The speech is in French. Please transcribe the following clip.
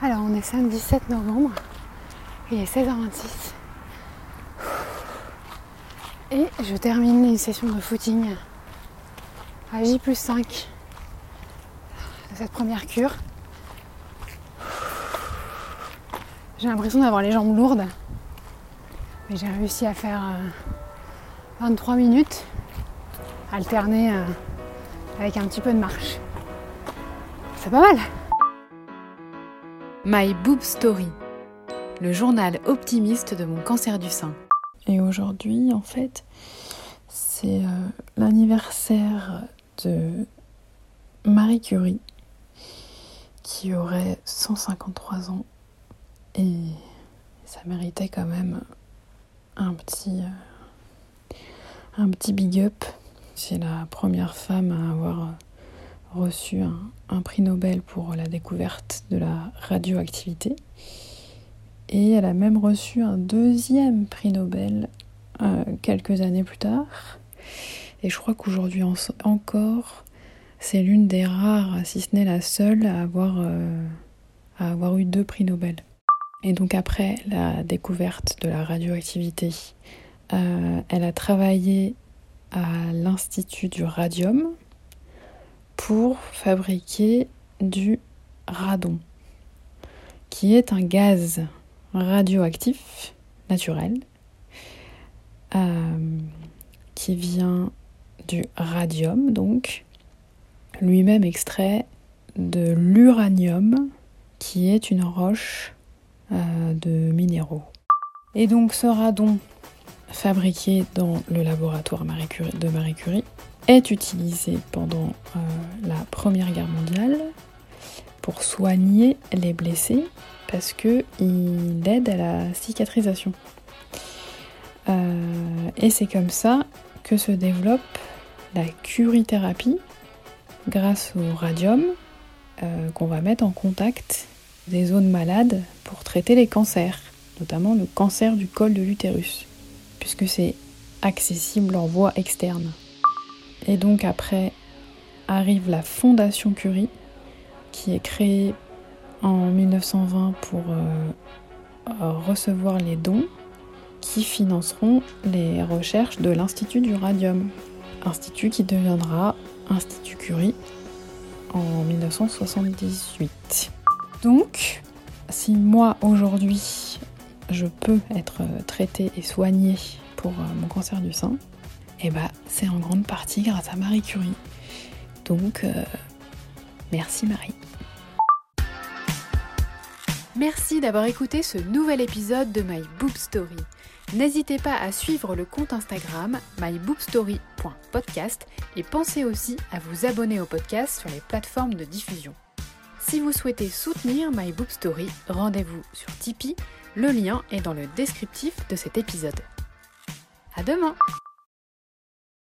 Alors on est samedi 7 novembre, il est 16h26 et je termine une session de footing à J plus 5 de cette première cure. J'ai l'impression d'avoir les jambes lourdes, mais j'ai réussi à faire 23 euh, minutes, alterner euh, avec un petit peu de marche. C'est pas mal! My Boob Story, le journal optimiste de mon cancer du sein. Et aujourd'hui, en fait, c'est euh, l'anniversaire de Marie Curie, qui aurait 153 ans. Et ça méritait quand même un petit, euh, un petit big up. C'est la première femme à avoir reçu un, prix Nobel pour la découverte de la radioactivité. Et elle a même reçu un deuxième prix Nobel euh, quelques années plus tard. Et je crois qu'aujourd'hui encore, c'est l'une des rares, si ce n'est la seule, à avoir, euh, à avoir eu deux prix Nobel. Et donc après la découverte de la radioactivité, euh, elle a travaillé à l'Institut du Radium, pour fabriquer du radon, qui est un gaz radioactif naturel euh, qui vient du radium, donc lui-même extrait de l'uranium, qui est une roche euh, de minéraux. Et donc ce radon fabriqué dans le laboratoire de Marie Curie est utilisé pendant euh, la Première Guerre mondiale pour soigner les blessés parce qu'il aide à la cicatrisation. Euh, et c'est comme ça que se développe la curithérapie grâce au radium euh, qu'on va mettre en contact des zones malades pour traiter les cancers, notamment le cancer du col de l'utérus, puisque c'est accessible en voie externe. Et donc après arrive la Fondation Curie, qui est créée en 1920 pour euh, recevoir les dons qui financeront les recherches de l'Institut du Radium, institut qui deviendra Institut Curie en 1978. Donc, si moi aujourd'hui je peux être traitée et soignée pour euh, mon cancer du sein, eh bah, c'est en grande partie grâce à Marie Curie. Donc, euh, merci Marie. Merci d'avoir écouté ce nouvel épisode de My Boob Story. N'hésitez pas à suivre le compte Instagram myboobstory.podcast et pensez aussi à vous abonner au podcast sur les plateformes de diffusion. Si vous souhaitez soutenir My Boob Story, rendez-vous sur Tipeee, le lien est dans le descriptif de cet épisode. À demain